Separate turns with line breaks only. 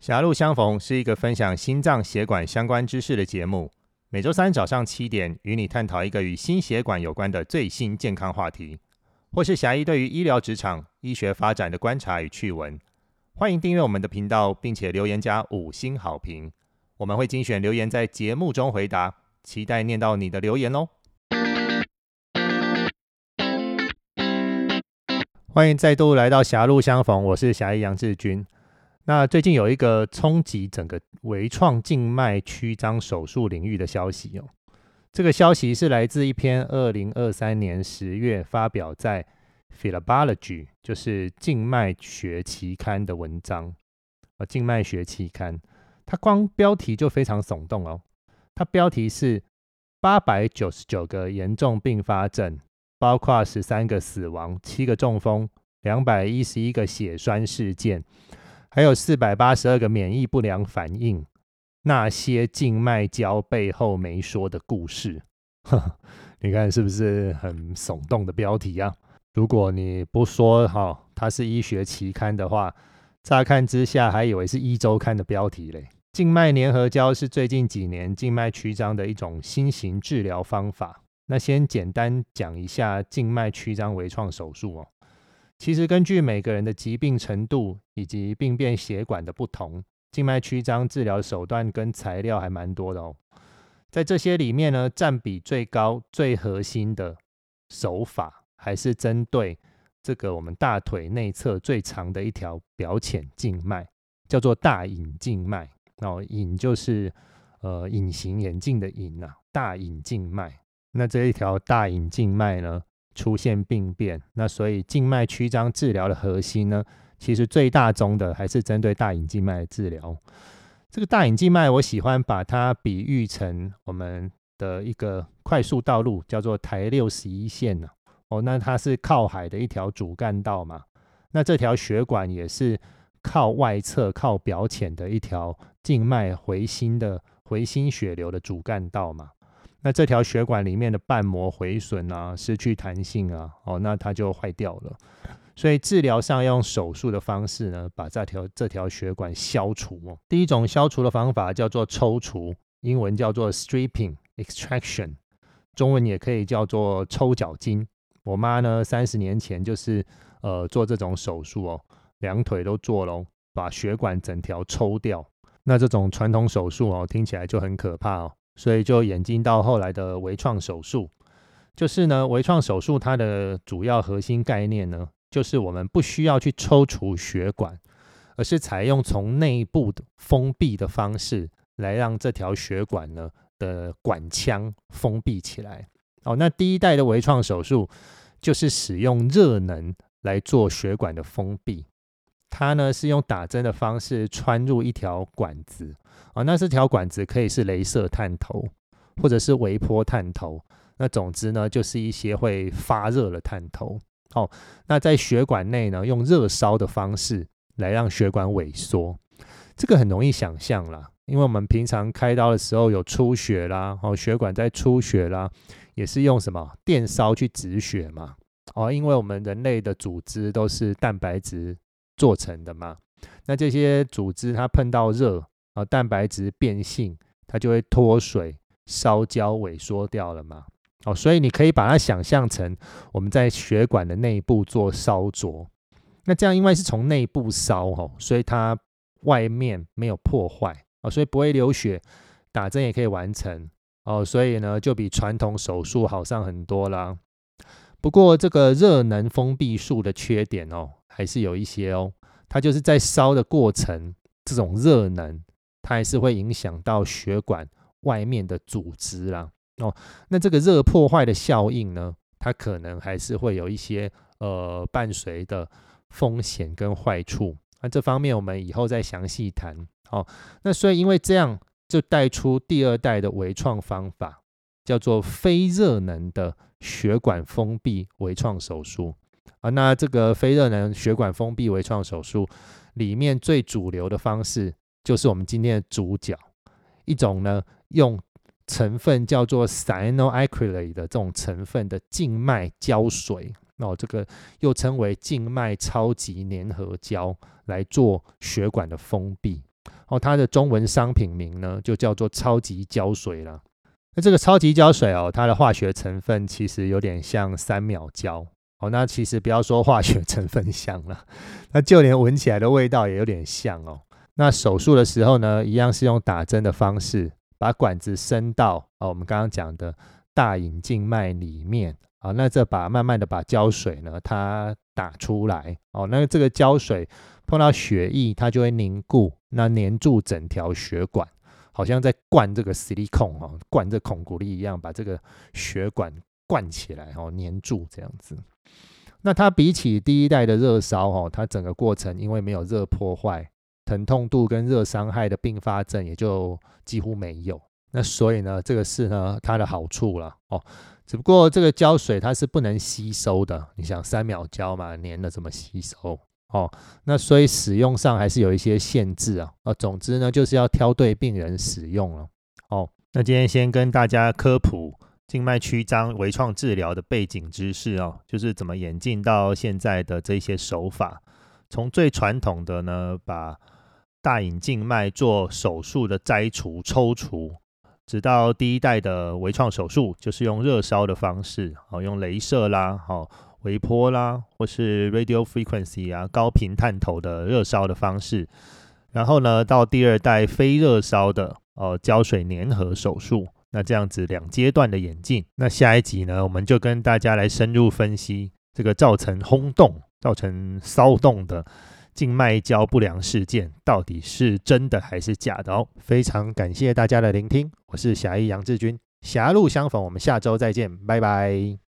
狭路相逢是一个分享心脏血管相关知识的节目，每周三早上七点与你探讨一个与心血管有关的最新健康话题，或是狭义对于医疗职场、医学发展的观察与趣闻。欢迎订阅我们的频道，并且留言加五星好评，我们会精选留言在节目中回答，期待念到你的留言哦。欢迎再度来到狭路相逢，我是狭义杨志军。那最近有一个冲击整个微创静脉曲张手术领域的消息哦，这个消息是来自一篇二零二三年十月发表在《Philology》就是静脉学期刊的文章啊，静脉学期刊，它光标题就非常耸动哦，它标题是八百九十九个严重并发症。包括十三个死亡、七个中风、两百一十一个血栓事件，还有四百八十二个免疫不良反应。那些静脉胶背后没说的故事，你看是不是很耸动的标题啊？如果你不说哈，它是医学期刊的话，乍看之下还以为是一周刊的标题嘞。静脉粘合胶是最近几年静脉曲张的一种新型治疗方法。那先简单讲一下静脉曲张微创手术哦。其实根据每个人的疾病程度以及病变血管的不同，静脉曲张治疗手段跟材料还蛮多的哦。在这些里面呢，占比最高、最核心的手法，还是针对这个我们大腿内侧最长的一条表浅静脉，叫做大隐静脉。哦，隐就是呃隐形眼镜的隐呐，大隐静脉。那这一条大隐静脉呢出现病变，那所以静脉曲张治疗的核心呢，其实最大宗的还是针对大隐静脉的治疗。这个大隐静脉，我喜欢把它比喻成我们的一个快速道路，叫做台六十一线呢。哦，那它是靠海的一条主干道嘛。那这条血管也是靠外侧、靠表浅的一条静脉回心的回心血流的主干道嘛。那这条血管里面的瓣膜毁损啊，失去弹性啊，哦，那它就坏掉了。所以治疗上用手术的方式呢，把这条这条血管消除。哦，第一种消除的方法叫做抽除，英文叫做 stripping extraction，中文也可以叫做抽脚筋。我妈呢，三十年前就是呃做这种手术哦，两腿都做了，把血管整条抽掉。那这种传统手术哦，听起来就很可怕哦。所以就演进到后来的微创手术，就是呢，微创手术它的主要核心概念呢，就是我们不需要去抽除血管，而是采用从内部的封闭的方式来让这条血管呢的管腔封闭起来。哦，那第一代的微创手术就是使用热能来做血管的封闭。它呢是用打针的方式穿入一条管子啊，那这条管子可以是镭射探头，或者是微波探头。那总之呢，就是一些会发热的探头。哦，那在血管内呢，用热烧的方式来让血管萎缩。这个很容易想象啦，因为我们平常开刀的时候有出血啦，哦，血管在出血啦，也是用什么电烧去止血嘛。哦，因为我们人类的组织都是蛋白质。做成的嘛，那这些组织它碰到热啊，蛋白质变性，它就会脱水、烧焦、萎缩掉了嘛。哦，所以你可以把它想象成我们在血管的内部做烧灼。那这样因为是从内部烧哦，所以它外面没有破坏啊，所以不会流血，打针也可以完成哦。所以呢，就比传统手术好上很多啦。不过这个热能封闭术的缺点哦。还是有一些哦，它就是在烧的过程，这种热能，它还是会影响到血管外面的组织啦。哦，那这个热破坏的效应呢，它可能还是会有一些呃伴随的风险跟坏处。那这方面我们以后再详细谈。好，那所以因为这样，就带出第二代的微创方法，叫做非热能的血管封闭微创手术。啊，那这个非热能血管封闭微创手术里面最主流的方式，就是我们今天的主角，一种呢用成分叫做 cyanoacrylate 的这种成分的静脉胶水，哦，这个又称为静脉超级粘合胶来做血管的封闭。哦，它的中文商品名呢就叫做超级胶水了。那这个超级胶水哦，它的化学成分其实有点像三秒胶哦。那其实不要说化学成分像了，那就连闻起来的味道也有点像哦。那手术的时候呢，一样是用打针的方式，把管子伸到哦，我们刚刚讲的大隐静脉里面啊。那这把慢慢的把胶水呢，它打出来哦。那这个胶水碰到血液，它就会凝固，那粘住整条血管。好像在灌这个 silicone 哦，灌这孔骨力一样，把这个血管灌起来哦，粘住这样子。那它比起第一代的热烧哦，它整个过程因为没有热破坏，疼痛度跟热伤害的并发症也就几乎没有。那所以呢，这个是呢它的好处了哦。只不过这个胶水它是不能吸收的，你想三秒胶嘛，粘了怎么吸收？哦，那所以使用上还是有一些限制啊。呃，总之呢，就是要挑对病人使用了。哦，那今天先跟大家科普静脉曲张微创治疗的背景知识哦，就是怎么演进到现在的这些手法。从最传统的呢，把大隐静脉做手术的摘除抽除，直到第一代的微创手术，就是用热烧的方式，哦，用镭射啦，好。微波啦，或是 radio frequency 啊，高频探头的热烧的方式。然后呢，到第二代非热烧的哦胶水粘合手术。那这样子两阶段的演进。那下一集呢，我们就跟大家来深入分析这个造成轰动、造成骚动的静脉胶不良事件，到底是真的还是假的哦。非常感谢大家的聆听，我是侠医杨志军，狭路相逢，我们下周再见，拜拜。